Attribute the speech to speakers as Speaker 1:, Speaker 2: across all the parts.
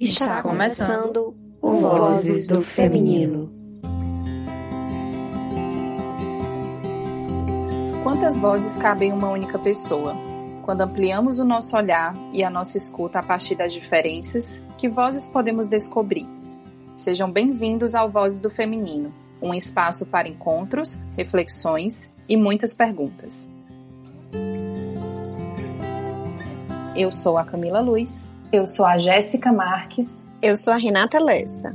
Speaker 1: Está começando o Vozes do Feminino.
Speaker 2: Quantas vozes cabem em uma única pessoa? Quando ampliamos o nosso olhar e a nossa escuta a partir das diferenças, que vozes podemos descobrir? Sejam bem-vindos ao Vozes do Feminino, um espaço para encontros, reflexões e muitas perguntas. Eu sou a Camila Luz.
Speaker 3: Eu sou a Jéssica Marques.
Speaker 4: Eu sou a Renata Lessa.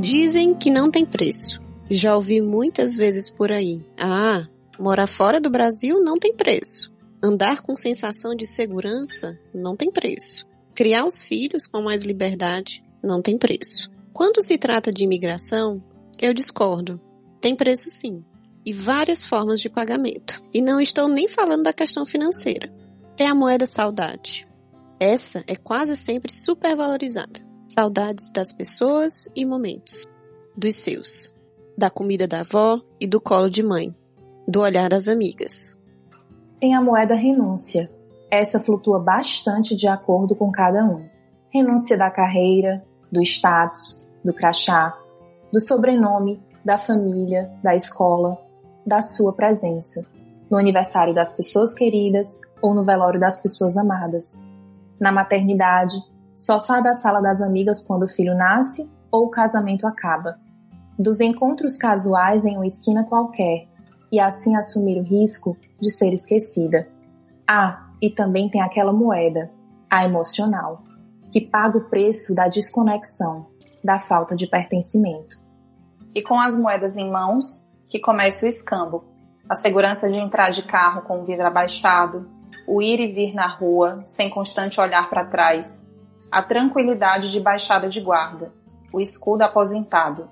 Speaker 5: Dizem que não tem preço. Já ouvi muitas vezes por aí. Ah, morar fora do Brasil não tem preço. Andar com sensação de segurança não tem preço. Criar os filhos com mais liberdade não tem preço. Quando se trata de imigração, eu discordo. Tem preço sim e várias formas de pagamento. E não estou nem falando da questão financeira. Tem a moeda saudade. Essa é quase sempre supervalorizada. Saudades das pessoas e momentos. Dos seus. Da comida da avó e do colo de mãe. Do olhar das amigas.
Speaker 3: Tem a moeda renúncia. Essa flutua bastante de acordo com cada um. Renúncia da carreira, do status, do crachá, do sobrenome, da família, da escola, da sua presença, no aniversário das pessoas queridas ou no velório das pessoas amadas, na maternidade, sofá da sala das amigas quando o filho nasce ou o casamento acaba, dos encontros casuais em uma esquina qualquer e assim assumir o risco de ser esquecida. Ah, e também tem aquela moeda, a emocional, que paga o preço da desconexão, da falta de pertencimento.
Speaker 2: E com as moedas em mãos, que começa o escambo. A segurança de entrar de carro com o vidro abaixado, o ir e vir na rua sem constante olhar para trás, a tranquilidade de baixada de guarda, o escudo aposentado,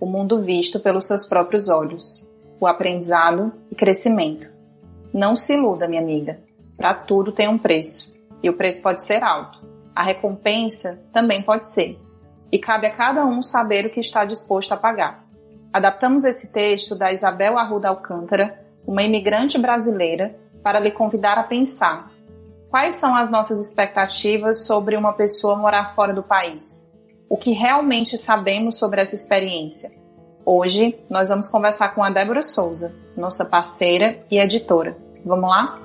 Speaker 2: o mundo visto pelos seus próprios olhos, o aprendizado e crescimento. Não se iluda, minha amiga. Para tudo tem um preço, e o preço pode ser alto. A recompensa também pode ser. E cabe a cada um saber o que está disposto a pagar. Adaptamos esse texto da Isabel Arruda Alcântara, uma imigrante brasileira, para lhe convidar a pensar quais são as nossas expectativas sobre uma pessoa morar fora do país. O que realmente sabemos sobre essa experiência? Hoje nós vamos conversar com a Débora Souza, nossa parceira e editora. Vamos lá?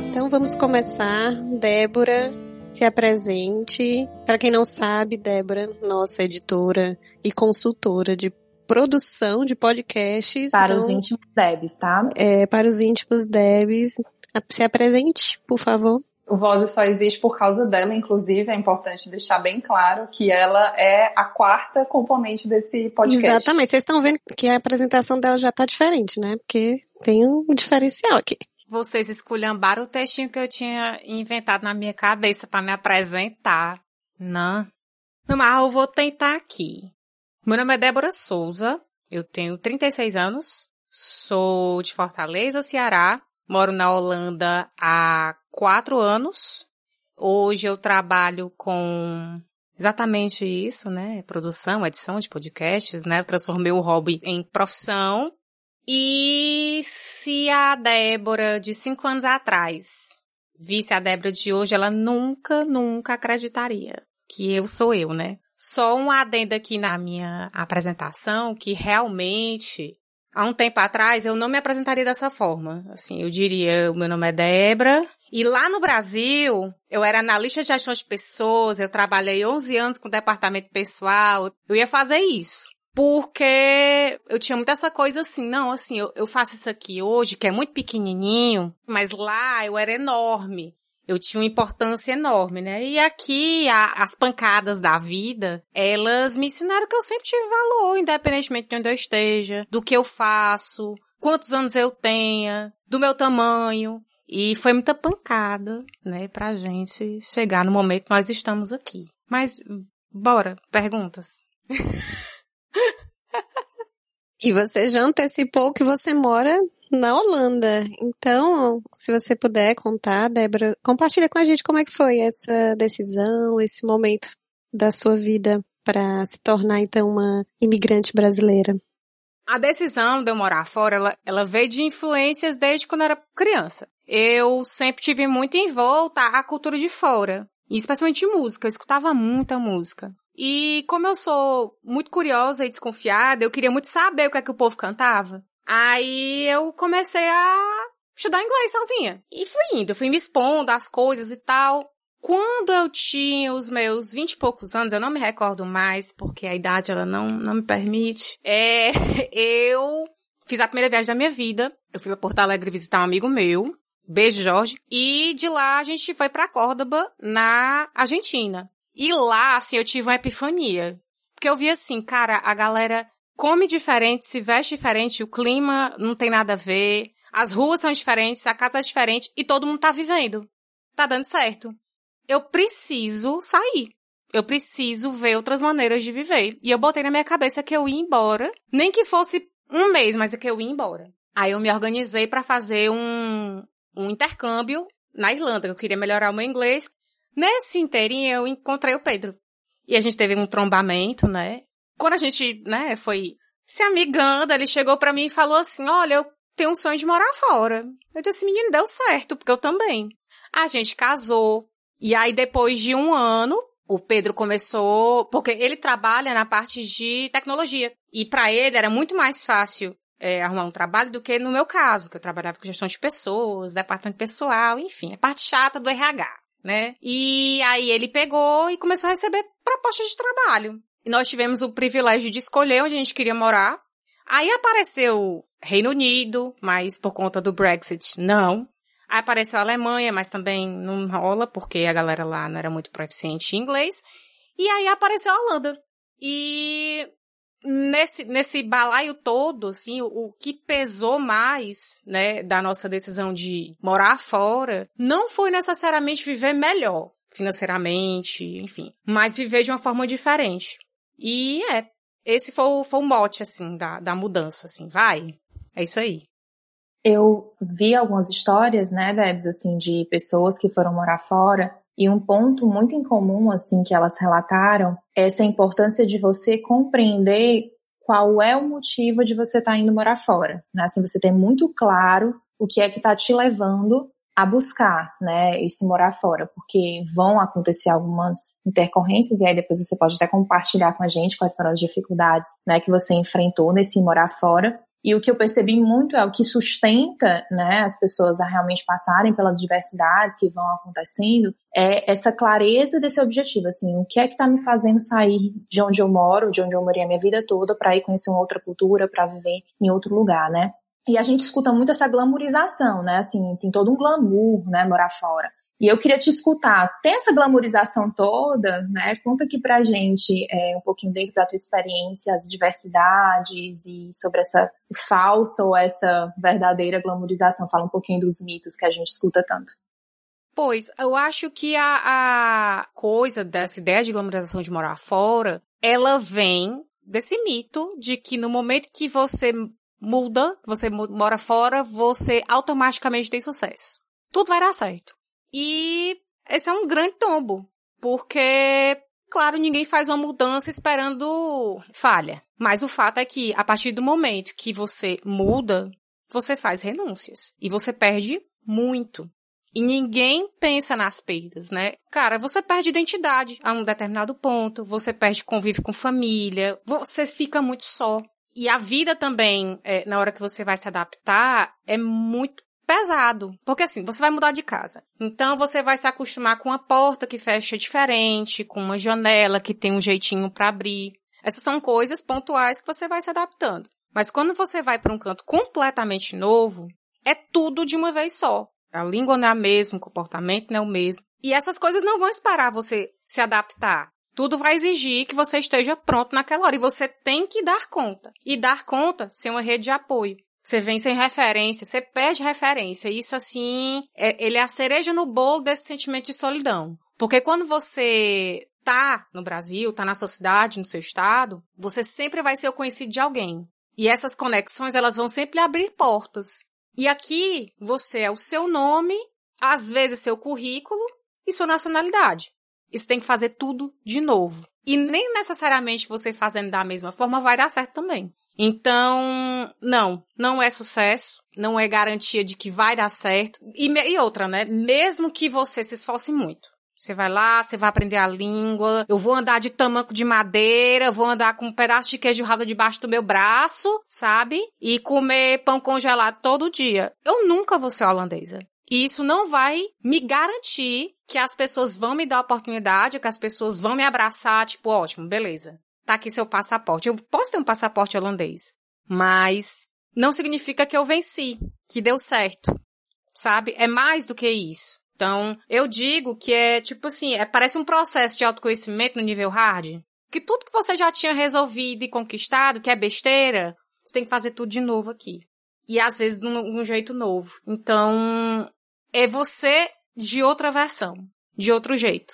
Speaker 5: Então vamos começar. Débora, se apresente. Para quem não sabe, Débora, nossa editora e consultora de produção de podcasts.
Speaker 3: Para então, os íntimos Debs, tá?
Speaker 5: É, para os íntimos Debs. Se apresente, por favor.
Speaker 2: O Voz só existe por causa dela, inclusive, é importante deixar bem claro que ela é a quarta componente desse podcast.
Speaker 5: Exatamente. Vocês estão vendo que a apresentação dela já está diferente, né? Porque tem um diferencial aqui.
Speaker 6: Vocês esculhambaram o textinho que eu tinha inventado na minha cabeça para me apresentar. Não. Mas eu vou tentar aqui. Meu nome é Débora Souza. Eu tenho 36 anos. Sou de Fortaleza, Ceará. Moro na Holanda há quatro anos. Hoje eu trabalho com exatamente isso, né? Produção, edição de podcasts, né? Eu transformei o hobby em profissão e se a Débora de cinco anos atrás visse a Débora de hoje, ela nunca, nunca acreditaria que eu sou eu, né? Só um adendo aqui na minha apresentação que realmente há um tempo atrás eu não me apresentaria dessa forma. Assim, eu diria, o meu nome é Débora, e lá no Brasil, eu era analista de gestão de pessoas, eu trabalhei 11 anos com departamento pessoal, eu ia fazer isso. Porque eu tinha muito essa coisa assim, não, assim, eu, eu faço isso aqui hoje, que é muito pequenininho, mas lá eu era enorme. Eu tinha uma importância enorme, né? E aqui, a, as pancadas da vida, elas me ensinaram que eu sempre tive valor, independentemente de onde eu esteja, do que eu faço, quantos anos eu tenha, do meu tamanho. E foi muita pancada, né, pra gente chegar no momento que nós estamos aqui. Mas, bora, perguntas.
Speaker 5: e você já antecipou que você mora na Holanda. Então, se você puder contar, Débora, compartilha com a gente como é que foi essa decisão, esse momento da sua vida para se tornar então uma imigrante brasileira.
Speaker 6: A decisão de eu morar fora, ela, ela veio de influências desde quando eu era criança. Eu sempre tive muito em volta a cultura de fora. especialmente música. Eu escutava muita música. E como eu sou muito curiosa e desconfiada, eu queria muito saber o que é que o povo cantava. Aí eu comecei a estudar inglês sozinha. E fui indo, fui me expondo às coisas e tal. Quando eu tinha os meus vinte e poucos anos, eu não me recordo mais, porque a idade ela não, não me permite, é, eu fiz a primeira viagem da minha vida. Eu fui para Porto Alegre visitar um amigo meu, beijo Jorge, e de lá a gente foi para Córdoba, na Argentina. E lá, assim, eu tive uma epifania. Porque eu vi assim, cara, a galera come diferente, se veste diferente, o clima não tem nada a ver, as ruas são diferentes, a casa é diferente e todo mundo tá vivendo. Tá dando certo. Eu preciso sair. Eu preciso ver outras maneiras de viver. E eu botei na minha cabeça que eu ia embora, nem que fosse um mês, mas que eu ia embora. Aí eu me organizei para fazer um, um intercâmbio na Irlanda. Eu queria melhorar o meu inglês. Nesse inteirinho eu encontrei o Pedro. E a gente teve um trombamento, né? Quando a gente, né, foi se amigando, ele chegou para mim e falou assim: "Olha, eu tenho um sonho de morar fora". Eu disse: "Menino, deu certo, porque eu também". A gente casou. E aí depois de um ano, o Pedro começou, porque ele trabalha na parte de tecnologia. E para ele era muito mais fácil é, arrumar um trabalho do que no meu caso, que eu trabalhava com gestão de pessoas, departamento pessoal, enfim, a parte chata do RH, né? E aí ele pegou e começou a receber propostas de trabalho. E nós tivemos o privilégio de escolher onde a gente queria morar. Aí apareceu Reino Unido, mas por conta do Brexit, não. Aí apareceu a Alemanha, mas também não rola, porque a galera lá não era muito proficiente em inglês. E aí apareceu a Holanda. E nesse, nesse balaio todo, assim, o, o, que pesou mais, né, da nossa decisão de morar fora, não foi necessariamente viver melhor, financeiramente, enfim, mas viver de uma forma diferente. E é, esse foi o, foi o mote, assim, da, da mudança, assim, vai, é isso aí.
Speaker 3: Eu vi algumas histórias, né, Debs, assim, de pessoas que foram morar fora e um ponto muito em comum, assim, que elas relataram é essa importância de você compreender qual é o motivo de você estar tá indo morar fora, né? Assim, você ter muito claro o que é que está te levando a buscar, né, esse morar fora, porque vão acontecer algumas intercorrências e aí depois você pode até compartilhar com a gente quais foram as dificuldades, né, que você enfrentou nesse morar fora. E o que eu percebi muito é o que sustenta, né, as pessoas a realmente passarem pelas diversidades que vão acontecendo, é essa clareza desse objetivo, assim, o que é que está me fazendo sair de onde eu moro, de onde eu morei a minha vida toda, para ir conhecer uma outra cultura, para viver em outro lugar, né? E a gente escuta muito essa glamorização, né? Assim, tem todo um glamour, né, morar fora. E eu queria te escutar. Tem essa glamorização toda, né? Conta aqui pra gente é, um pouquinho dentro da tua experiência, as diversidades e sobre essa falsa ou essa verdadeira glamorização. Fala um pouquinho dos mitos que a gente escuta tanto.
Speaker 6: Pois, eu acho que a, a coisa dessa ideia de glamorização de morar fora, ela vem desse mito de que no momento que você muda, que você mora fora, você automaticamente tem sucesso. Tudo vai dar certo. E esse é um grande tombo, porque, claro, ninguém faz uma mudança esperando falha. Mas o fato é que, a partir do momento que você muda, você faz renúncias. E você perde muito. E ninguém pensa nas perdas, né? Cara, você perde identidade a um determinado ponto, você perde convívio com família, você fica muito só. E a vida também, é, na hora que você vai se adaptar, é muito pesado. Porque assim, você vai mudar de casa. Então você vai se acostumar com uma porta que fecha diferente, com uma janela que tem um jeitinho para abrir. Essas são coisas pontuais que você vai se adaptando. Mas quando você vai para um canto completamente novo, é tudo de uma vez só. A língua não é a mesma, o comportamento não é o mesmo. E essas coisas não vão esperar você se adaptar. Tudo vai exigir que você esteja pronto naquela hora e você tem que dar conta. E dar conta sem uma rede de apoio. Você vem sem referência, você perde referência. Isso assim, é, ele é a cereja no bolo desse sentimento de solidão. Porque quando você tá no Brasil, tá na sua cidade, no seu estado, você sempre vai ser o conhecido de alguém. E essas conexões, elas vão sempre abrir portas. E aqui, você é o seu nome, às vezes seu currículo e sua nacionalidade. Isso tem que fazer tudo de novo. E nem necessariamente você fazendo da mesma forma vai dar certo também. Então, não, não é sucesso, não é garantia de que vai dar certo. E, e outra, né? Mesmo que você se esforce muito. Você vai lá, você vai aprender a língua. Eu vou andar de tamanco de madeira, vou andar com um pedaço de queijo ralo debaixo do meu braço, sabe? E comer pão congelado todo dia. Eu nunca vou ser holandesa. E isso não vai me garantir que as pessoas vão me dar oportunidade, que as pessoas vão me abraçar, tipo, ótimo, beleza. Tá aqui seu passaporte. Eu posso ter um passaporte holandês, mas não significa que eu venci, que deu certo. Sabe? É mais do que isso. Então, eu digo que é tipo assim, é, parece um processo de autoconhecimento no nível hard. Que tudo que você já tinha resolvido e conquistado, que é besteira, você tem que fazer tudo de novo aqui. E às vezes de um, de um jeito novo. Então, é você de outra versão, de outro jeito.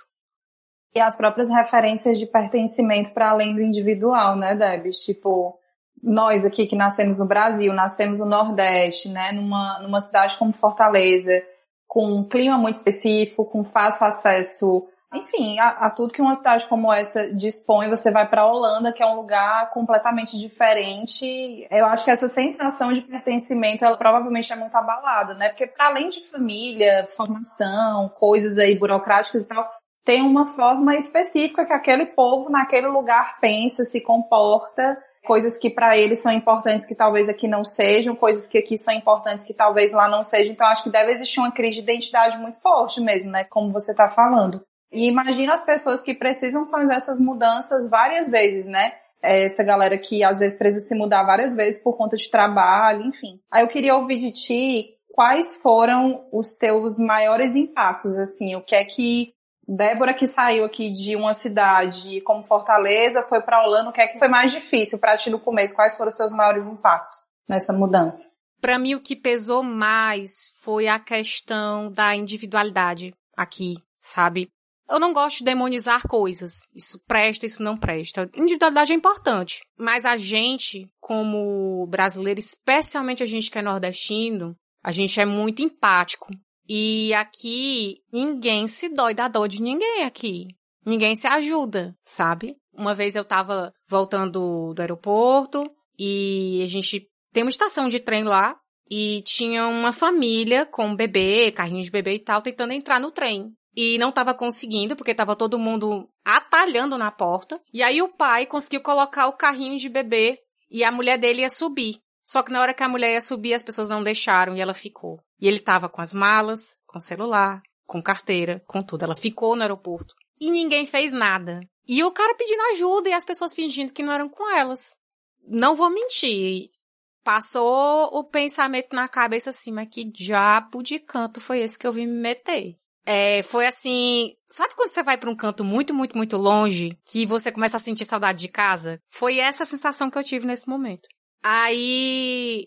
Speaker 2: E as próprias referências de pertencimento para além do individual, né, Debs? Tipo, nós aqui que nascemos no Brasil, nascemos no Nordeste, né, numa, numa cidade como Fortaleza, com um clima muito específico, com fácil acesso, enfim, a, a tudo que uma cidade como essa dispõe. Você vai para a Holanda, que é um lugar completamente diferente. Eu acho que essa sensação de pertencimento, ela provavelmente é muito abalada, né? Porque para além de família, formação, coisas aí burocráticas e tal, tem uma forma específica que aquele povo naquele lugar pensa, se comporta coisas que para eles são importantes que talvez aqui não sejam, coisas que aqui são importantes que talvez lá não sejam. Então acho que deve existir uma crise de identidade muito forte mesmo, né? Como você está falando. E imagina as pessoas que precisam fazer essas mudanças várias vezes, né? É, essa galera que às vezes precisa se mudar várias vezes por conta de trabalho, enfim. Aí eu queria ouvir de ti quais foram os teus maiores impactos, assim, o que é que Débora que saiu aqui de uma cidade como Fortaleza, foi para Holanda, o que é que foi mais difícil para ti no começo? Quais foram os seus maiores impactos nessa mudança?
Speaker 6: Para mim o que pesou mais foi a questão da individualidade aqui, sabe? Eu não gosto de demonizar coisas. Isso presta, isso não presta. Individualidade é importante. Mas a gente, como brasileiro, especialmente a gente que é nordestino, a gente é muito empático. E aqui ninguém se dói da dor de ninguém aqui. Ninguém se ajuda, sabe? Uma vez eu tava voltando do aeroporto e a gente tem uma estação de trem lá e tinha uma família com bebê, carrinho de bebê e tal, tentando entrar no trem. E não tava conseguindo, porque tava todo mundo atalhando na porta. E aí o pai conseguiu colocar o carrinho de bebê e a mulher dele ia subir. Só que na hora que a mulher ia subir, as pessoas não deixaram e ela ficou. E ele tava com as malas, com celular, com carteira, com tudo. Ela ficou no aeroporto. E ninguém fez nada. E o cara pedindo ajuda e as pessoas fingindo que não eram com elas. Não vou mentir. Passou o pensamento na cabeça assim, mas que diabo de canto foi esse que eu vim me meter? É, foi assim, sabe quando você vai para um canto muito, muito, muito longe, que você começa a sentir saudade de casa? Foi essa sensação que eu tive nesse momento. Aí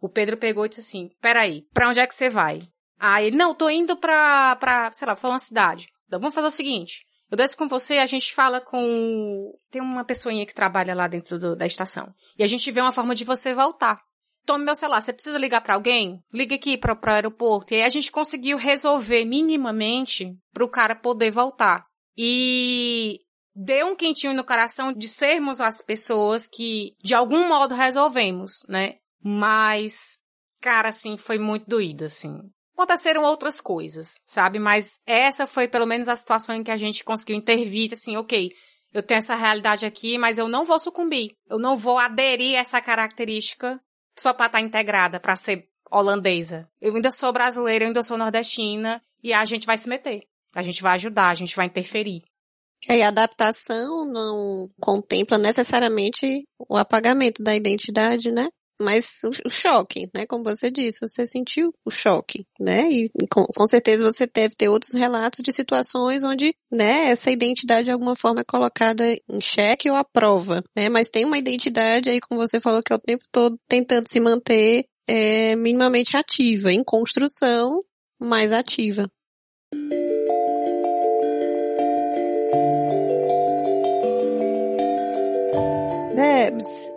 Speaker 6: o Pedro pegou e disse assim: Peraí, pra onde é que você vai? Aí, não, tô indo pra, pra, sei lá, pra uma cidade. Então vamos fazer o seguinte. Eu desço com você, a gente fala com. Tem uma pessoinha que trabalha lá dentro do, da estação. E a gente vê uma forma de você voltar. Tome meu celular, você precisa ligar para alguém? Liga aqui para o aeroporto. E aí a gente conseguiu resolver minimamente para o cara poder voltar. E deu um quentinho no coração de sermos as pessoas que de algum modo resolvemos, né? Mas, cara, assim, foi muito doído, assim. Aconteceram outras coisas, sabe? Mas essa foi pelo menos a situação em que a gente conseguiu intervir, assim, ok, eu tenho essa realidade aqui, mas eu não vou sucumbir. Eu não vou aderir a essa característica só para estar tá integrada, para ser holandesa. Eu ainda sou brasileira, eu ainda sou nordestina, e a gente vai se meter. A gente vai ajudar, a gente vai interferir.
Speaker 5: E a adaptação não contempla necessariamente o apagamento da identidade, né? Mas o, choque, né? Como você disse, você sentiu o choque, né? E, com, com, certeza você deve ter outros relatos de situações onde, né, essa identidade de alguma forma é colocada em xeque ou à prova, né? Mas tem uma identidade aí, como você falou, que é o tempo todo tentando se manter é, minimamente ativa, em construção, mais ativa.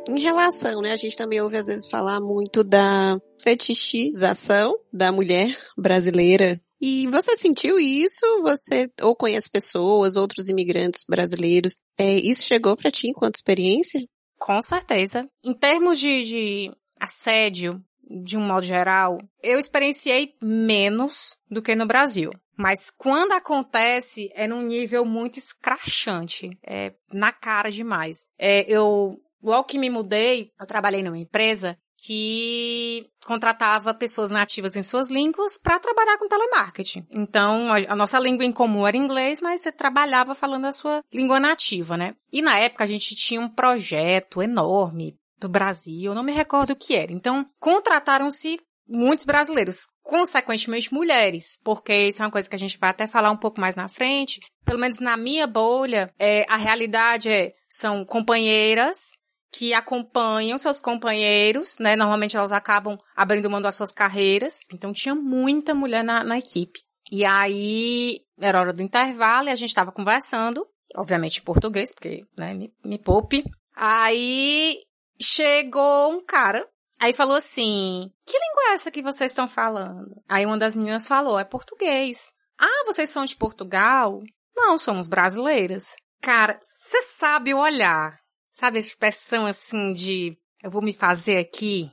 Speaker 5: Em relação, né, a gente também ouve às vezes falar muito da fetichização da mulher brasileira. E você sentiu isso? Você ou conhece pessoas, outros imigrantes brasileiros? É, isso chegou para ti enquanto experiência?
Speaker 6: Com certeza. Em termos de, de assédio, de um modo geral, eu experienciei menos do que no Brasil. Mas quando acontece, é num nível muito escrachante. É na cara demais. É, eu, logo que me mudei, eu trabalhei numa empresa que contratava pessoas nativas em suas línguas para trabalhar com telemarketing. Então, a, nossa língua em comum era inglês, mas você trabalhava falando a sua língua nativa, né? E na época a gente tinha um projeto enorme do Brasil, eu não me recordo o que era. Então, contrataram-se muitos brasileiros, consequentemente mulheres, porque isso é uma coisa que a gente vai até falar um pouco mais na frente. Pelo menos na minha bolha, é, a realidade é, são companheiras que acompanham seus companheiros, né? Normalmente elas acabam abrindo mão das suas carreiras. Então tinha muita mulher na, na equipe. E aí, era hora do intervalo e a gente estava conversando, obviamente em português, porque, né, me, me poupe. Aí chegou um cara, aí falou assim, que língua é essa que vocês estão falando? Aí uma das meninas falou, é português. Ah, vocês são de Portugal? Não, somos brasileiras. Cara, você sabe olhar Sabe essa expressão assim de eu vou me fazer aqui?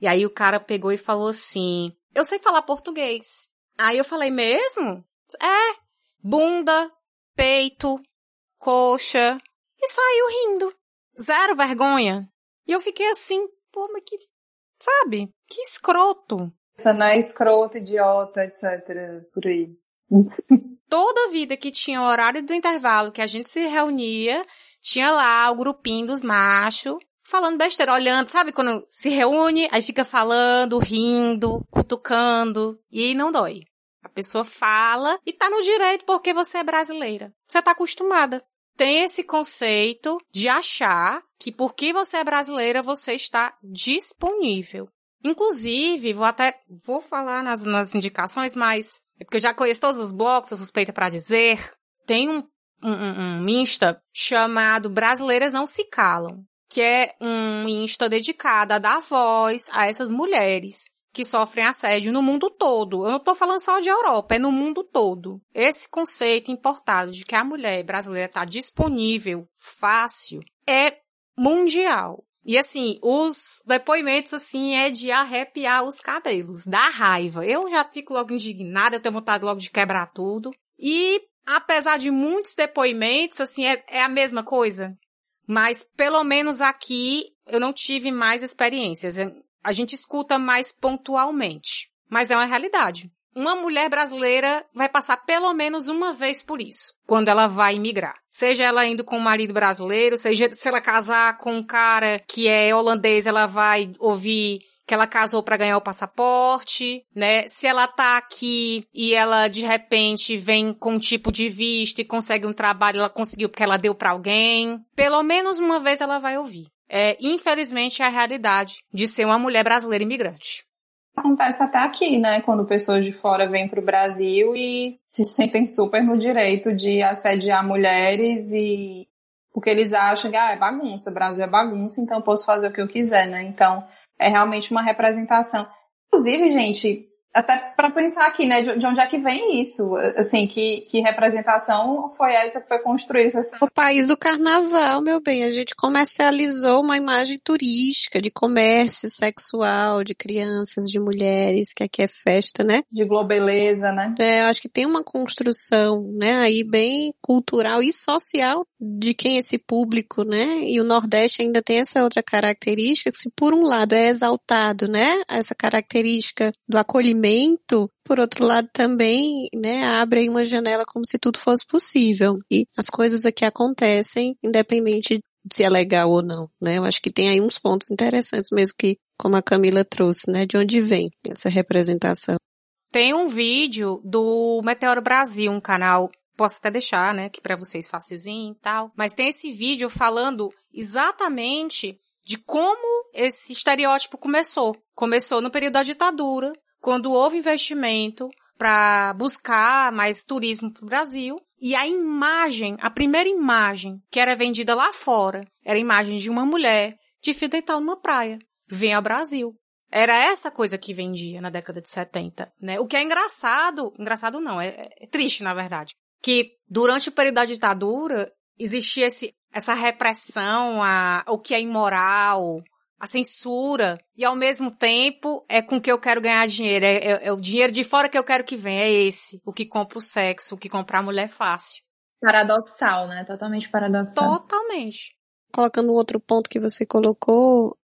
Speaker 6: E aí o cara pegou e falou assim: Eu sei falar português. Aí eu falei mesmo? É, bunda, peito, coxa. E saiu rindo. Zero vergonha. E eu fiquei assim, pô, mas que. Sabe? Que escroto.
Speaker 2: Essa não é escroto, idiota, etc. Por aí.
Speaker 6: Toda vida que tinha horário do intervalo que a gente se reunia, tinha lá o grupinho dos machos falando besteira, olhando, sabe quando se reúne, aí fica falando, rindo, cutucando, e não dói. A pessoa fala e tá no direito porque você é brasileira. Você tá acostumada. Tem esse conceito de achar que porque você é brasileira, você está disponível. Inclusive, vou até, vou falar nas, nas indicações, mas é porque eu já conheço todos os blocos, sou suspeita para dizer. Tem um um, um, Insta chamado Brasileiras Não Se Calam, que é um Insta dedicado a dar voz a essas mulheres que sofrem assédio no mundo todo. Eu não estou falando só de Europa, é no mundo todo. Esse conceito importado de que a mulher brasileira está disponível, fácil, é mundial. E assim, os depoimentos assim é de arrepiar os cabelos, da raiva. Eu já fico logo indignada, eu tenho vontade logo de quebrar tudo. E apesar de muitos depoimentos, assim, é, é a mesma coisa. Mas pelo menos aqui eu não tive mais experiências. A gente escuta mais pontualmente. Mas é uma realidade. Uma mulher brasileira vai passar pelo menos uma vez por isso, quando ela vai imigrar. Seja ela indo com um marido brasileiro, seja se ela casar com um cara que é holandês, ela vai ouvir que ela casou para ganhar o passaporte, né? Se ela tá aqui e ela de repente vem com um tipo de visto e consegue um trabalho, ela conseguiu porque ela deu para alguém. Pelo menos uma vez ela vai ouvir. É, infelizmente, é a realidade de ser uma mulher brasileira imigrante.
Speaker 2: Acontece até aqui, né? Quando pessoas de fora vêm para o Brasil e se sentem super no direito de assediar mulheres e porque eles acham que ah, é bagunça, Brasil é bagunça, então posso fazer o que eu quiser, né? Então é realmente uma representação. Inclusive, gente, até para pensar aqui, né, de, onde é que vem isso? Assim, que, que representação foi essa que foi construída?
Speaker 5: O país do carnaval, meu bem, a gente comercializou uma imagem turística de comércio sexual, de crianças, de mulheres, que aqui é festa, né?
Speaker 2: De globeleza, né?
Speaker 5: É, eu acho que tem uma construção, né, aí bem cultural e social de quem é esse público, né? E o Nordeste ainda tem essa outra característica, que se por um lado é exaltado, né, essa característica do acolhimento por outro lado também, né, abre uma janela como se tudo fosse possível. E as coisas aqui acontecem, independente de se é legal ou não, né? Eu acho que tem aí uns pontos interessantes mesmo que, como a Camila trouxe, né, de onde vem essa representação.
Speaker 6: Tem um vídeo do Meteoro Brasil, um canal posso até deixar, né, aqui para vocês facilzinho e tal, mas tem esse vídeo falando exatamente de como esse estereótipo começou. Começou no período da ditadura, quando houve investimento para buscar mais turismo para o Brasil. E a imagem, a primeira imagem que era vendida lá fora, era a imagem de uma mulher de fio dental numa praia. Vem ao Brasil. Era essa coisa que vendia na década de 70, né? O que é engraçado, engraçado não, é, é triste na verdade, que durante o período da ditadura existia esse essa repressão, a, o que é imoral, a censura, e ao mesmo tempo é com que eu quero ganhar dinheiro. É, é, é, o dinheiro de fora que eu quero que venha, é esse. O que compra o sexo, o que compra a mulher fácil.
Speaker 3: Paradoxal, né? Totalmente paradoxal.
Speaker 6: Totalmente.
Speaker 5: Colocando outro ponto que você colocou,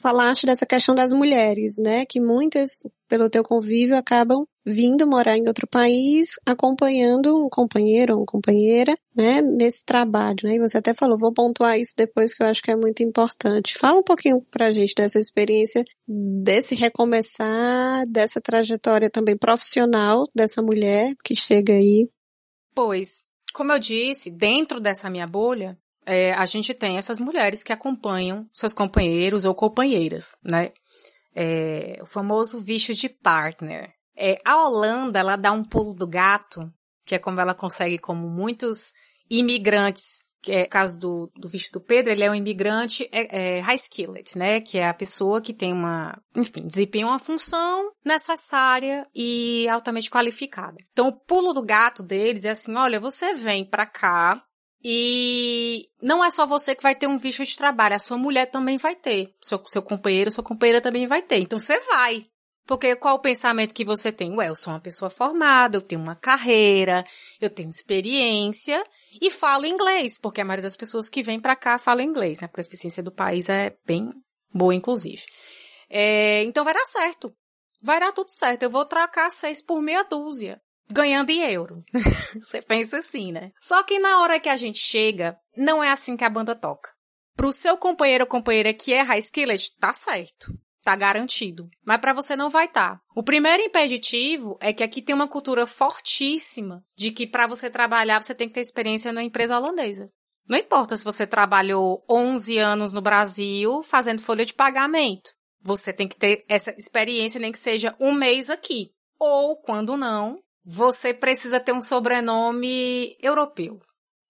Speaker 5: falaste dessa questão das mulheres, né? Que muitas, pelo teu convívio, acabam vindo morar em outro país, acompanhando um companheiro ou uma companheira, né, nesse trabalho, né? E você até falou, vou pontuar isso depois que eu acho que é muito importante. Fala um pouquinho pra gente dessa experiência, desse recomeçar, dessa trajetória também profissional dessa mulher que chega aí.
Speaker 6: Pois, como eu disse, dentro dessa minha bolha, é, a gente tem essas mulheres que acompanham seus companheiros ou companheiras, né? É, o famoso bicho de partner. É, a Holanda, ela dá um pulo do gato, que é como ela consegue, como muitos imigrantes, que é o caso do, do visto do Pedro, ele é um imigrante é, é, high skilled, né? Que é a pessoa que tem uma, enfim, desempenha uma função necessária e altamente qualificada. Então, o pulo do gato deles é assim, olha, você vem para cá, e não é só você que vai ter um visto de trabalho, a sua mulher também vai ter. Seu, seu companheiro, sua companheira também vai ter. Então você vai. Porque qual o pensamento que você tem? Ué, eu sou uma pessoa formada, eu tenho uma carreira, eu tenho experiência e falo inglês, porque a maioria das pessoas que vêm para cá fala inglês, né? A proficiência do país é bem boa, inclusive. É, então vai dar certo. Vai dar tudo certo. Eu vou trocar seis por meia dúzia, ganhando em euro. você pensa assim, né? Só que na hora que a gente chega, não é assim que a banda toca. Pro seu companheiro ou companheira que é high skilled, tá certo. Tá garantido. Mas para você não vai estar. Tá. O primeiro impeditivo é que aqui tem uma cultura fortíssima de que para você trabalhar você tem que ter experiência na empresa holandesa. Não importa se você trabalhou 11 anos no Brasil fazendo folha de pagamento. Você tem que ter essa experiência, nem que seja um mês aqui. Ou, quando não, você precisa ter um sobrenome europeu.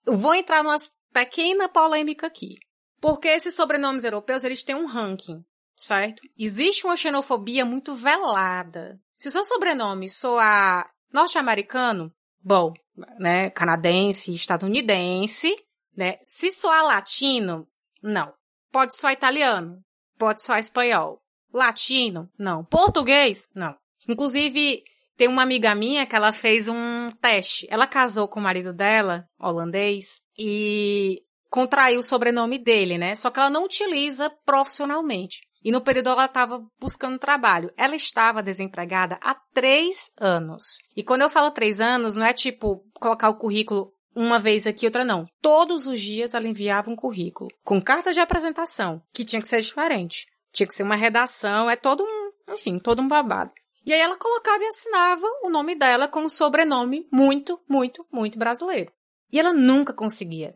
Speaker 6: Eu vou entrar numa pequena polêmica aqui. Porque esses sobrenomes europeus, eles têm um ranking certo? Existe uma xenofobia muito velada. Se o seu sobrenome soar norte-americano, bom, né, canadense, estadunidense, né? Se soar latino, não. Pode soar italiano, pode soar espanhol. Latino, não. Português, não. Inclusive, tem uma amiga minha que ela fez um teste. Ela casou com o marido dela, holandês, e contraiu o sobrenome dele, né? Só que ela não utiliza profissionalmente. E no período ela estava buscando trabalho. Ela estava desempregada há três anos. E quando eu falo três anos, não é tipo colocar o currículo uma vez aqui, outra não. Todos os dias ela enviava um currículo com carta de apresentação, que tinha que ser diferente. Tinha que ser uma redação, é todo um, enfim, todo um babado. E aí ela colocava e assinava o nome dela com um sobrenome muito, muito, muito brasileiro. E ela nunca conseguia.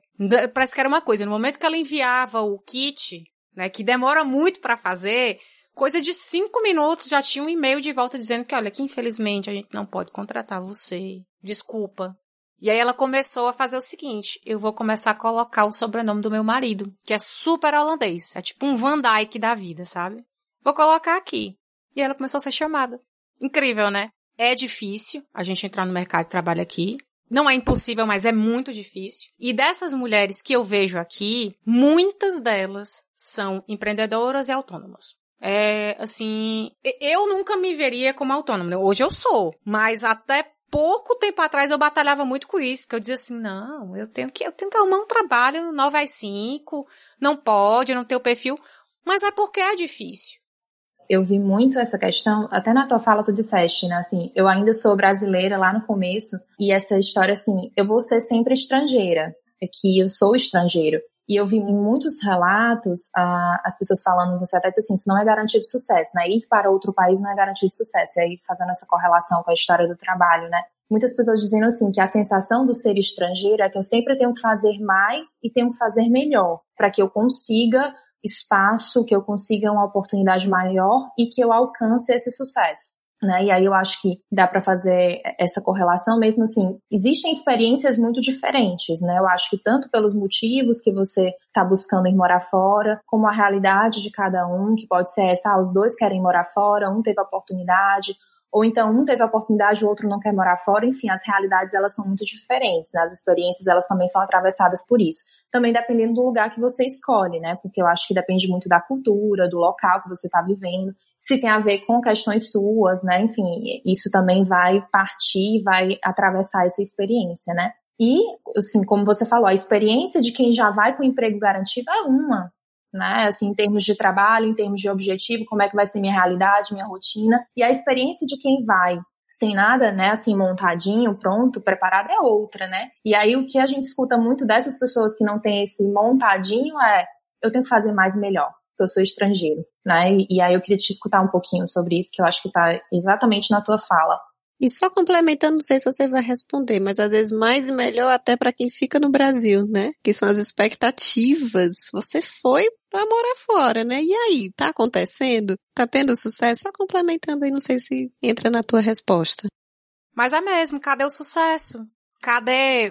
Speaker 6: Parece que era uma coisa, no momento que ela enviava o kit, né, que demora muito para fazer, coisa de cinco minutos já tinha um e-mail de volta dizendo que, olha, que infelizmente a gente não pode contratar você. Desculpa. E aí ela começou a fazer o seguinte, eu vou começar a colocar o sobrenome do meu marido, que é super holandês, é tipo um Van Dyke da vida, sabe? Vou colocar aqui. E ela começou a ser chamada. Incrível, né? É difícil a gente entrar no mercado de trabalho aqui. Não é impossível, mas é muito difícil. E dessas mulheres que eu vejo aqui, muitas delas são empreendedoras e autônomas. É, assim, eu nunca me veria como autônoma. Né? Hoje eu sou, mas até pouco tempo atrás eu batalhava muito com isso, que eu dizia assim, não, eu tenho que, eu tenho que arrumar um trabalho 9 às 5, não pode, não tenho perfil, mas é porque é difícil.
Speaker 3: Eu vi muito essa questão, até na tua fala tu disseste, né, assim, eu ainda sou brasileira lá no começo, e essa história assim, eu vou ser sempre estrangeira, que eu sou estrangeiro. E eu vi muitos relatos, uh, as pessoas falando, você até disse assim, isso não é garantia de sucesso, né? Ir para outro país não é garantia de sucesso. E aí, fazendo essa correlação com a história do trabalho, né? Muitas pessoas dizendo assim, que a sensação do ser estrangeiro é que eu sempre tenho que fazer mais e tenho que fazer melhor, para que eu consiga espaço, que eu consiga uma oportunidade maior e que eu alcance esse sucesso. Né? E aí eu acho que dá para fazer essa correlação mesmo assim. Existem experiências muito diferentes, né? Eu acho que tanto pelos motivos que você está buscando ir morar fora, como a realidade de cada um, que pode ser essa, ah, os dois querem morar fora, um teve oportunidade, ou então um teve a oportunidade, o outro não quer morar fora, enfim, as realidades elas são muito diferentes, né? as experiências elas também são atravessadas por isso. Também dependendo do lugar que você escolhe, né? Porque eu acho que depende muito da cultura, do local que você está vivendo, se tem a ver com questões suas, né? Enfim, isso também vai partir, vai atravessar essa experiência, né? E, assim, como você falou, a experiência de quem já vai com emprego garantido é uma, né? Assim, em termos de trabalho, em termos de objetivo, como é que vai ser minha realidade, minha rotina. E a experiência de quem vai sem nada, né, assim, montadinho, pronto, preparado, é outra, né? E aí o que a gente escuta muito dessas pessoas que não têm esse montadinho é eu tenho que fazer mais melhor, porque eu sou estrangeiro, né? E, e aí eu queria te escutar um pouquinho sobre isso, que eu acho que tá exatamente na tua fala.
Speaker 5: E só complementando, não sei se você vai responder, mas às vezes mais e melhor até para quem fica no Brasil, né? Que são as expectativas. Você foi para morar fora, né? E aí, tá acontecendo? Tá tendo sucesso? Só complementando aí, não sei se entra na tua resposta.
Speaker 6: Mas é mesmo, cadê o sucesso? Cadê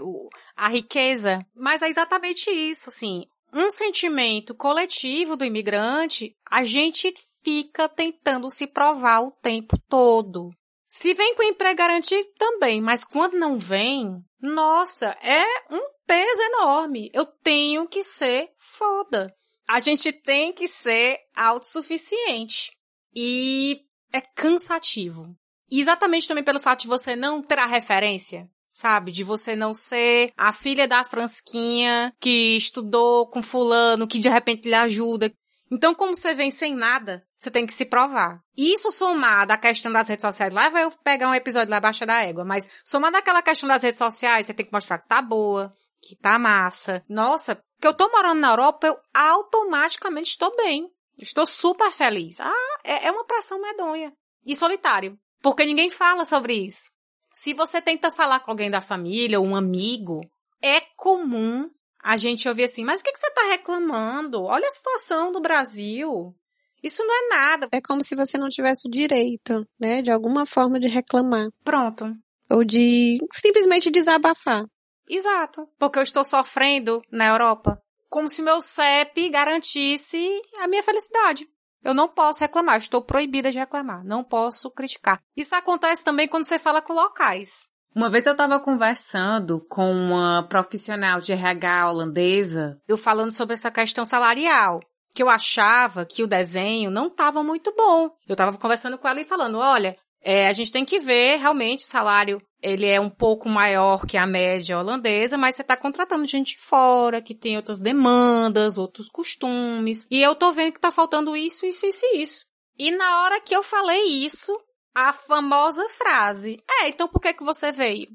Speaker 6: a riqueza? Mas é exatamente isso, assim. Um sentimento coletivo do imigrante, a gente fica tentando se provar o tempo todo. Se vem com emprego garantido, também, mas quando não vem, nossa, é um peso enorme. Eu tenho que ser foda. A gente tem que ser autossuficiente. E é cansativo. Exatamente também pelo fato de você não ter a referência, sabe? De você não ser a filha da Fransquinha que estudou com fulano, que de repente lhe ajuda. Então, como você vem sem nada, você tem que se provar. Isso somado à questão das redes sociais, lá vai eu pegar um episódio lá abaixo da égua, mas somado àquela questão das redes sociais, você tem que mostrar que tá boa, que tá massa. Nossa, que eu tô morando na Europa, eu automaticamente estou bem. Estou super feliz. Ah, é, é uma pressão medonha. E solitário. Porque ninguém fala sobre isso. Se você tenta falar com alguém da família ou um amigo, é comum a gente ouvir assim, mas o que, que você está reclamando? Olha a situação do Brasil. Isso não é nada.
Speaker 5: É como se você não tivesse o direito, né, de alguma forma de reclamar.
Speaker 6: Pronto.
Speaker 5: Ou de simplesmente desabafar.
Speaker 6: Exato. Porque eu estou sofrendo na Europa. Como se meu CEP garantisse a minha felicidade. Eu não posso reclamar, estou proibida de reclamar, não posso criticar. Isso acontece também quando você fala com locais. Uma vez eu estava conversando com uma profissional de RH holandesa, eu falando sobre essa questão salarial, que eu achava que o desenho não estava muito bom. Eu estava conversando com ela e falando, olha, é, a gente tem que ver realmente o salário, ele é um pouco maior que a média holandesa, mas você está contratando gente fora, que tem outras demandas, outros costumes, e eu tô vendo que está faltando isso, isso, isso e isso. E na hora que eu falei isso, a famosa frase, é, então por que que você veio?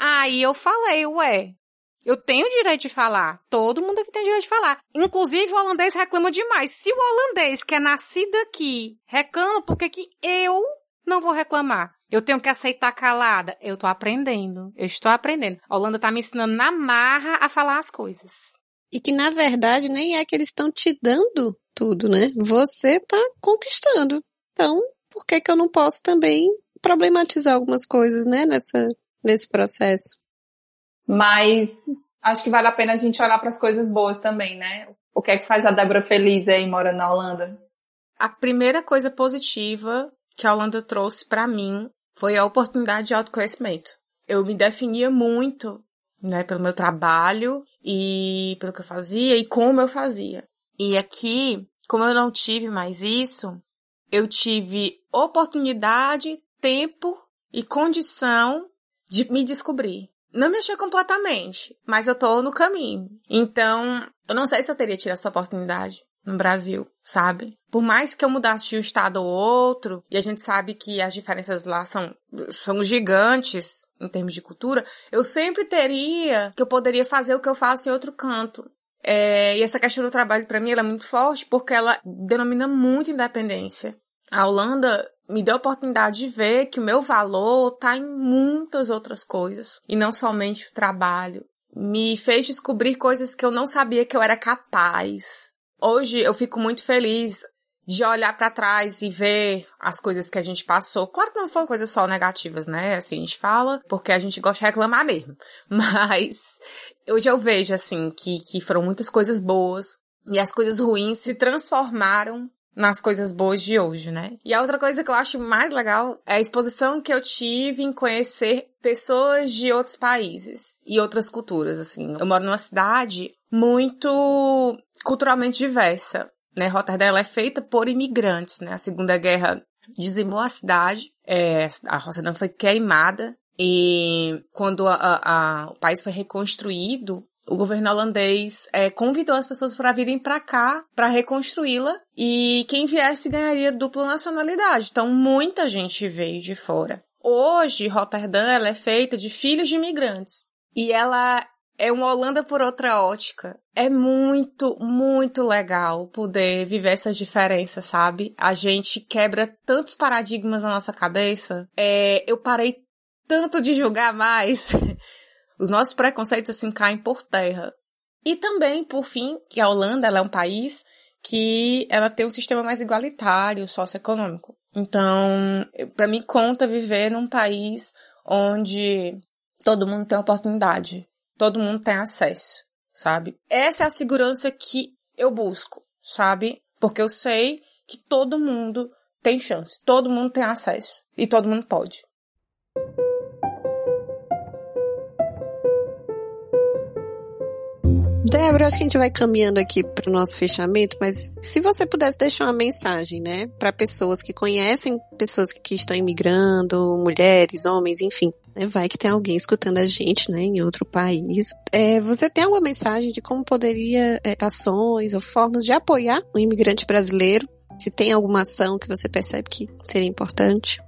Speaker 6: Aí eu falei, ué, eu tenho o direito de falar. Todo mundo aqui tem direito de falar. Inclusive o holandês reclama demais. Se o holandês que é nascido aqui reclama, por que que eu não vou reclamar? Eu tenho que aceitar calada. Eu tô aprendendo. Eu estou aprendendo. A Holanda tá me ensinando na marra a falar as coisas.
Speaker 5: E que na verdade nem é que eles estão te dando tudo, né? Você tá conquistando. Então, por que que eu não posso também problematizar algumas coisas, né, nessa, nesse processo?
Speaker 2: Mas acho que vale a pena a gente olhar para as coisas boas também, né? O que é que faz a Débora feliz aí morando na Holanda?
Speaker 6: A primeira coisa positiva que a Holanda trouxe para mim foi a oportunidade de autoconhecimento. Eu me definia muito, né, pelo meu trabalho e pelo que eu fazia e como eu fazia. E aqui, como eu não tive mais isso, eu tive oportunidade, tempo e condição de me descobrir. Não me achei completamente, mas eu tô no caminho. Então, eu não sei se eu teria tido essa oportunidade no Brasil, sabe? Por mais que eu mudasse de um estado ou outro, e a gente sabe que as diferenças lá são, são gigantes em termos de cultura, eu sempre teria que eu poderia fazer o que eu faço em outro canto. É, e essa questão do trabalho para mim ela é muito forte porque ela denomina muito independência. A Holanda me deu a oportunidade de ver que o meu valor está em muitas outras coisas e não somente o trabalho. Me fez descobrir coisas que eu não sabia que eu era capaz. Hoje eu fico muito feliz de olhar para trás e ver as coisas que a gente passou. Claro que não foram coisas só negativas, né? Assim, a gente fala porque a gente gosta de reclamar mesmo. Mas hoje eu vejo, assim, que, que foram muitas coisas boas e as coisas ruins se transformaram nas coisas boas de hoje, né? E a outra coisa que eu acho mais legal é a exposição que eu tive em conhecer pessoas de outros países e outras culturas, assim. Eu moro numa cidade muito culturalmente diversa. Né? Rotterdam é feita por imigrantes. Né? A Segunda Guerra dizimou a cidade, é, a Rotterdam foi queimada e quando a, a, a, o país foi reconstruído, o governo holandês é, convidou as pessoas para virem para cá para reconstruí-la e quem viesse ganharia dupla nacionalidade. Então muita gente veio de fora. Hoje, Rotterdam ela é feita de filhos de imigrantes e ela é uma Holanda por outra ótica. É muito, muito legal poder viver essa diferença, sabe? A gente quebra tantos paradigmas na nossa cabeça. É, eu parei tanto de julgar mais. Os nossos preconceitos assim caem por terra. E também, por fim, que a Holanda é um país que ela tem um sistema mais igualitário, socioeconômico. Então, para mim conta viver num país onde todo mundo tem oportunidade, todo mundo tem acesso, sabe? Essa é a segurança que eu busco, sabe? Porque eu sei que todo mundo tem chance, todo mundo tem acesso e todo mundo pode.
Speaker 5: Débora, acho que a gente vai caminhando aqui para o nosso fechamento, mas se você pudesse deixar uma mensagem, né, para pessoas que conhecem pessoas que estão imigrando, mulheres, homens, enfim, vai que tem alguém escutando a gente, né, em outro país. É, você tem alguma mensagem de como poderia, é, ações ou formas de apoiar o imigrante brasileiro? Se tem alguma ação que você percebe que seria importante?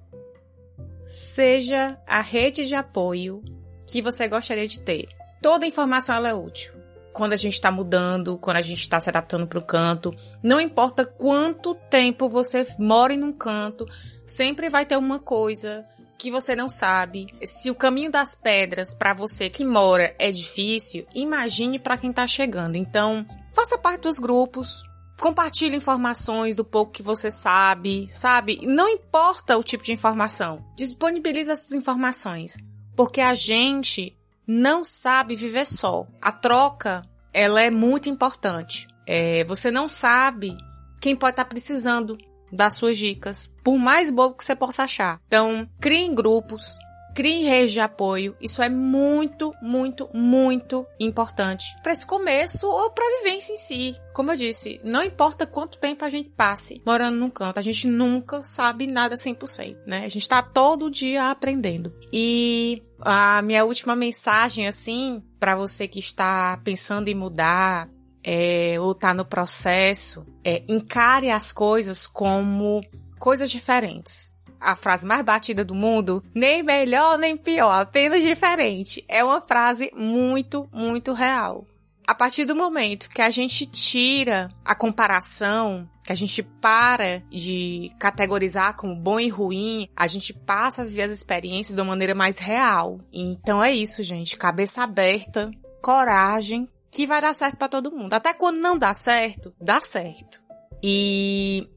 Speaker 6: Seja a rede de apoio que você gostaria de ter. Toda informação é útil quando a gente está mudando, quando a gente está se adaptando para o canto. Não importa quanto tempo você mora em um canto, sempre vai ter uma coisa que você não sabe. Se o caminho das pedras para você que mora é difícil, imagine para quem está chegando. Então, faça parte dos grupos, compartilhe informações do pouco que você sabe, sabe? Não importa o tipo de informação, disponibilize essas informações, porque a gente não sabe viver só. A troca, ela é muito importante. É, você não sabe quem pode estar tá precisando das suas dicas, por mais bobo que você possa achar. Então, criem grupos, Crie redes de apoio. Isso é muito, muito, muito importante para esse começo ou para a vivência em si. Como eu disse, não importa quanto tempo a gente passe morando num canto, a gente nunca sabe nada 100%, né? A gente está todo dia aprendendo. E a minha última mensagem, assim, para você que está pensando em mudar, é, ou tá no processo, é encare as coisas como coisas diferentes a frase mais batida do mundo, nem melhor nem pior, apenas diferente. É uma frase muito, muito real. A partir do momento que a gente tira a comparação, que a gente para de categorizar como bom e ruim, a gente passa a viver as experiências de uma maneira mais real. Então é isso, gente. Cabeça aberta, coragem, que vai dar certo para todo mundo. Até quando não dá certo, dá certo. E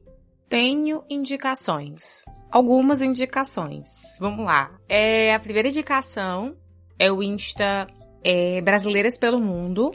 Speaker 6: tenho indicações algumas indicações. Vamos lá. É, a primeira indicação é o Insta é, Brasileiras pelo Mundo,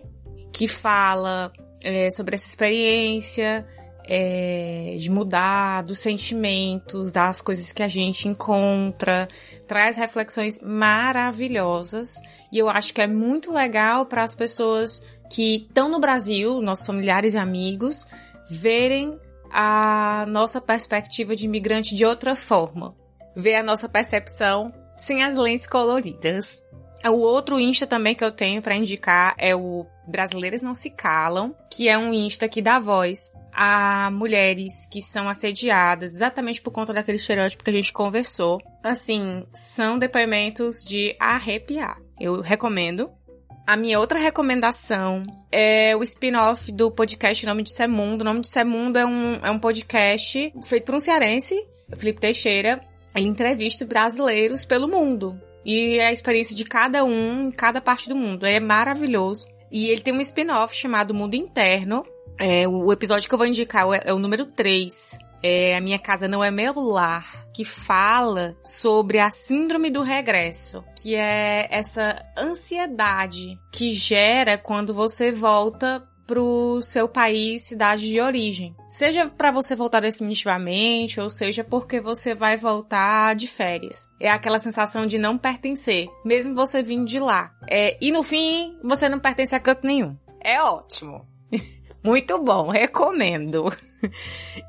Speaker 6: que fala é, sobre essa experiência é, de mudar, dos sentimentos, das coisas que a gente encontra, traz reflexões maravilhosas e eu acho que é muito legal para as pessoas que estão no Brasil, nossos familiares e amigos, verem a nossa perspectiva de imigrante de outra forma. Ver a nossa percepção sem as lentes coloridas. O outro Insta também que eu tenho para indicar é o Brasileiras Não Se Calam, que é um Insta que dá voz a mulheres que são assediadas exatamente por conta daquele estereótipo que a gente conversou. Assim, são depoimentos de arrepiar. Eu recomendo. A minha outra recomendação é o spin-off do podcast Nome de Semundo. O Nome de Semundo é um, é um podcast feito por um cearense, Felipe Teixeira. Ele entrevista brasileiros pelo mundo. E é a experiência de cada um em cada parte do mundo. É maravilhoso. E ele tem um spin-off chamado Mundo Interno. É, o episódio que eu vou indicar é, é o número 3 é A Minha Casa Não É Meu Lar, que fala sobre a síndrome do regresso, que é essa ansiedade que gera quando você volta pro seu país, cidade de origem. Seja para você voltar definitivamente, ou seja porque você vai voltar de férias. É aquela sensação de não pertencer, mesmo você vindo de lá. É, e no fim, você não pertence a canto nenhum. É ótimo. Muito bom, recomendo.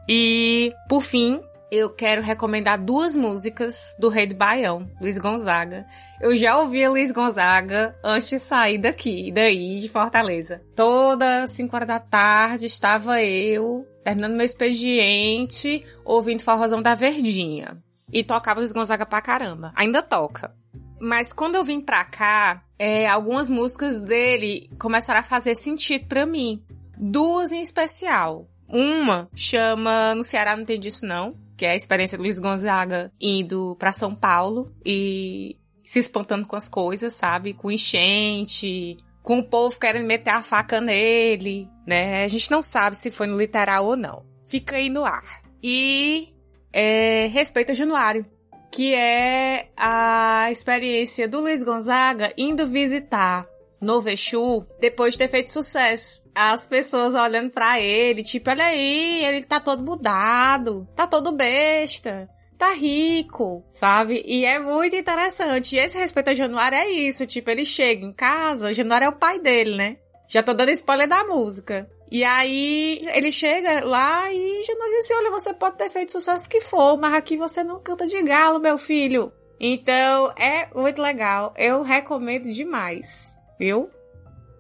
Speaker 6: E, por fim, eu quero recomendar duas músicas do Rei do Baião, Luiz Gonzaga. Eu já ouvi Luiz Gonzaga antes de sair daqui, daí de Fortaleza. Toda 5 horas da tarde estava eu, terminando meu expediente, ouvindo Forrozão da Verdinha. E tocava Luiz Gonzaga pra caramba. Ainda toca. Mas quando eu vim pra cá, é, algumas músicas dele começaram a fazer sentido para mim. Duas em especial. Uma chama No Ceará Não Tem Disso Não, que é a experiência do Luiz Gonzaga indo para São Paulo e se espantando com as coisas, sabe? Com enchente, com o povo querendo meter a faca nele, né? A gente não sabe se foi no literal ou não. Fica aí no ar. E é, Respeita Januário, que é a experiência do Luiz Gonzaga indo visitar Novo Exu depois de ter feito sucesso as pessoas olhando para ele, tipo, olha aí, ele tá todo mudado, tá todo besta, tá rico, sabe? E é muito interessante. E esse respeito a Januário é isso, tipo, ele chega em casa, Januário é o pai dele, né? Já tô dando spoiler da música. E aí ele chega lá e Januário diz assim, olha, você pode ter feito sucesso que for, mas aqui você não canta de galo, meu filho. Então, é muito legal. Eu recomendo demais, viu?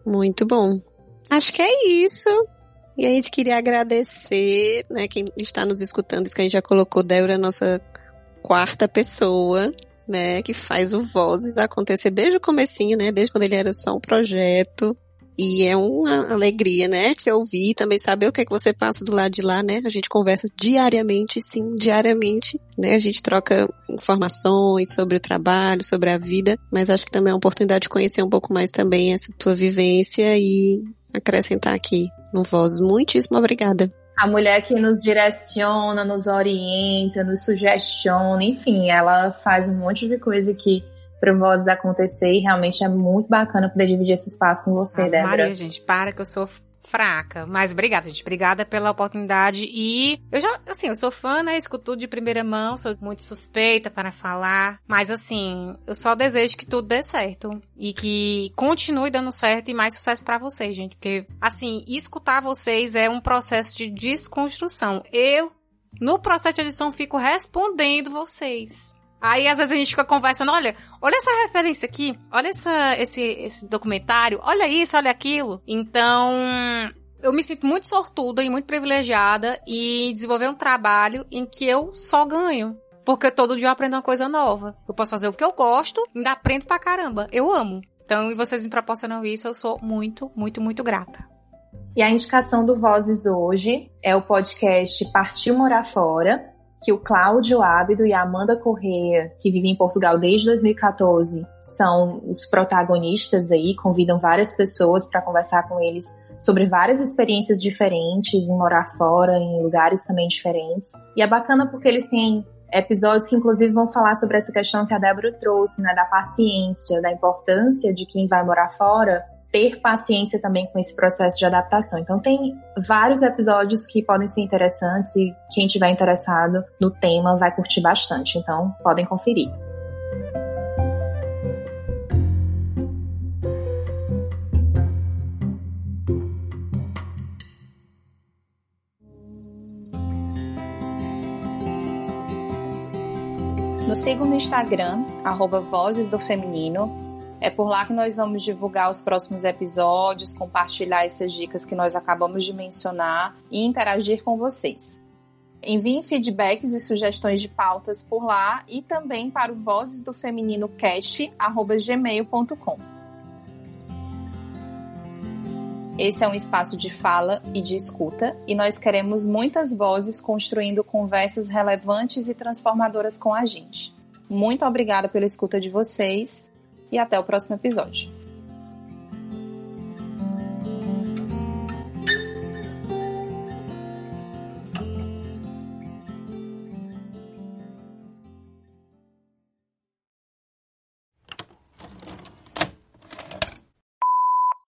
Speaker 5: Muito bom. Acho que é isso. E a gente queria agradecer, né, quem está nos escutando, isso que a gente já colocou, Débora, nossa quarta pessoa, né, que faz o Vozes acontecer desde o comecinho, né, desde quando ele era só um projeto. E é uma alegria, né, te ouvir, também saber o que é que você passa do lado de lá, né? A gente conversa diariamente, sim, diariamente, né? A gente troca informações sobre o trabalho, sobre a vida, mas acho que também é uma oportunidade de conhecer um pouco mais também essa tua vivência e acrescentar aqui no Voz. Muitíssimo obrigada.
Speaker 3: A mulher que nos direciona, nos orienta, nos sugestiona, enfim, ela faz um monte de coisa aqui para Vozes acontecer e realmente é muito bacana poder dividir esse espaço com você, Débora.
Speaker 6: Maria, gente, para que eu sou fraca. Mas obrigada, gente. Obrigada pela oportunidade. E eu já, assim, eu sou fã, né? Escuto tudo de primeira mão, sou muito suspeita para falar. Mas assim, eu só desejo que tudo dê certo. E que continue dando certo e mais sucesso para vocês, gente. Porque, assim, escutar vocês é um processo de desconstrução. Eu, no processo de edição, fico respondendo vocês. Aí às vezes a gente fica conversando, olha, olha essa referência aqui, olha essa, esse, esse documentário, olha isso, olha aquilo. Então, eu me sinto muito sortuda e muito privilegiada e desenvolver um trabalho em que eu só ganho. Porque todo dia eu aprendo uma coisa nova. Eu posso fazer o que eu gosto, ainda aprendo pra caramba. Eu amo. Então, e vocês me proporcionam isso, eu sou muito, muito, muito grata.
Speaker 3: E a indicação do Vozes hoje é o podcast Partiu Morar Fora, que o Cláudio Ábido e a Amanda Correia, que vivem em Portugal desde 2014, são os protagonistas aí, convidam várias pessoas para conversar com eles sobre várias experiências diferentes em morar fora, em lugares também diferentes. E é bacana porque eles têm episódios que inclusive vão falar sobre essa questão que a Débora trouxe, né, da paciência, da importância de quem vai morar fora ter paciência também com esse processo de adaptação. Então tem vários episódios que podem ser interessantes e quem tiver interessado no tema vai curtir bastante. Então podem conferir.
Speaker 2: Nos sigam no Instagram, arroba Vozes do Feminino, é por lá que nós vamos divulgar os próximos episódios, compartilhar essas dicas que nós acabamos de mencionar e interagir com vocês. Enviem feedbacks e sugestões de pautas por lá e também para o Vozes do Feminino gmail.com. Esse é um espaço de fala e de escuta e nós queremos muitas vozes construindo conversas relevantes e transformadoras com a gente. Muito obrigada pela escuta de vocês e até o próximo episódio.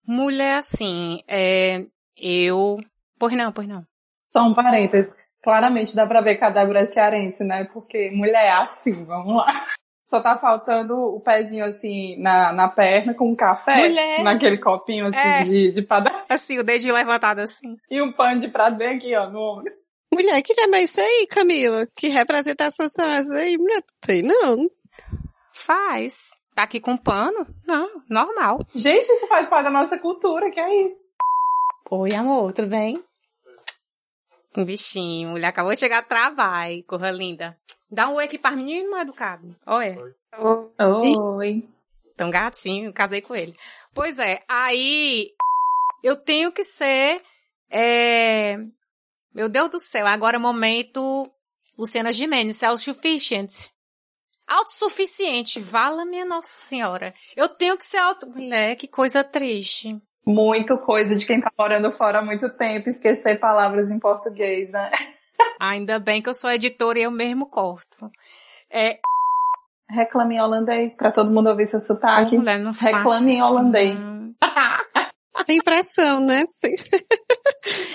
Speaker 6: Mulher, assim, é, eu... Pois não, pois não.
Speaker 7: Só um parênteses. Claramente dá pra ver que a Débora é cearense, né? Porque mulher é assim, vamos lá. Só tá faltando o pezinho assim na, na perna com um café.
Speaker 6: Mulher.
Speaker 7: Naquele copinho assim
Speaker 6: É.
Speaker 7: de, de padaria.
Speaker 6: Assim, o dedinho levantado assim.
Speaker 7: E um pano de prato bem aqui, ó, no ombro.
Speaker 5: Mulher, que já é isso aí, Camila? Que representação são essas aí? Mulher, tu tem não.
Speaker 6: Faz. Tá aqui com pano? Não, normal.
Speaker 7: Gente, isso faz parte da nossa cultura, que é isso.
Speaker 2: Oi, amor, tudo bem?
Speaker 6: Um bichinho, mulher acabou de chegar do trabalho, corra linda. Dá um oi aqui para menino mal educado. Olha.
Speaker 2: Oi.
Speaker 6: Tão gatinho, casei com ele. Pois é, aí eu tenho que ser. É... Meu Deus do céu, agora é o momento. Luciana Gimenez, self-sufficient. Autossuficiente, vala minha Nossa Senhora. Eu tenho que ser auto. Mulher, que coisa triste.
Speaker 7: Muito coisa de quem tá morando fora há muito tempo, esquecer palavras em português, né?
Speaker 6: Ainda bem que eu sou editora e eu mesmo corto. É,
Speaker 7: Reclame em holandês, pra todo mundo ouvir seu sotaque.
Speaker 6: mulher, não
Speaker 7: Reclame em holandês.
Speaker 6: não.
Speaker 5: Sem pressão, né? Sem-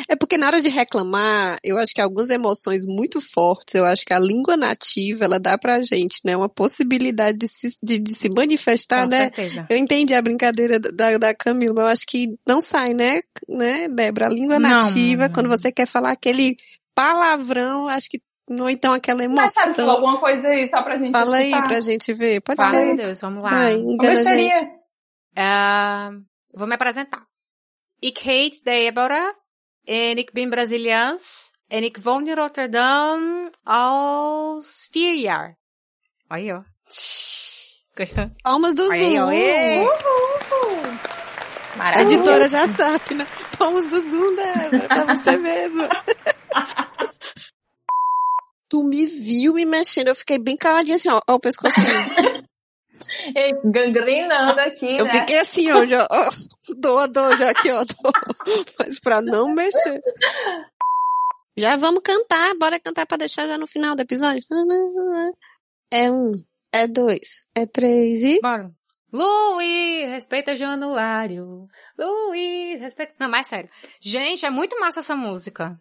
Speaker 5: É porque na hora de reclamar, eu acho que algumas emoções muito fortes, eu acho que a língua nativa, ela dá pra gente, né? Uma possibilidade de se, de, de se manifestar,
Speaker 6: Com
Speaker 5: né?
Speaker 6: certeza.
Speaker 5: Eu entendi a brincadeira da, da Camila, mas eu acho que não sai, né, né, Débora? A língua
Speaker 6: Não.
Speaker 5: nativa, quando você quer falar aquele palavrão, acho que, ou então aquela
Speaker 7: Mas sabe
Speaker 5: emoção.
Speaker 7: alguma coisa aí, só pra gente
Speaker 5: Fala aí
Speaker 7: escutar?
Speaker 5: pra gente ver. Pode
Speaker 6: Fala,
Speaker 5: ser.
Speaker 6: meu Deus, vamos lá.
Speaker 5: Vai, engana a gente.
Speaker 6: Ah, vou me apresentar. Ik heet Deborah en ik ben Braziliaans en ik woon in Rotterdam als vier jaar. Olha, ó. Gostou?
Speaker 5: Palmas do
Speaker 6: Aí, ó.
Speaker 5: Zoom.
Speaker 6: ê.
Speaker 5: A
Speaker 2: Maravilha.
Speaker 5: editora já sabe, né? Palmas do Zoom, Débora, pra você mesmo. tu me viu me mexendo, eu fiquei bem caladinha assim, ó, ó o pescocinho.
Speaker 2: E Gangrenando aqui,
Speaker 5: Eu
Speaker 2: né?
Speaker 5: fiquei assim, ó, já, ó, dor, dor, já aqui, ó, dor. Mas pra não mexer. Já vamos cantar, bora cantar pra deixar já no final do episódio. É um, é dois, é três e...
Speaker 6: Bora. Luiz, respeita Januário. Luiz, respeita... Não, mais sério. Gente, é muito massa essa música.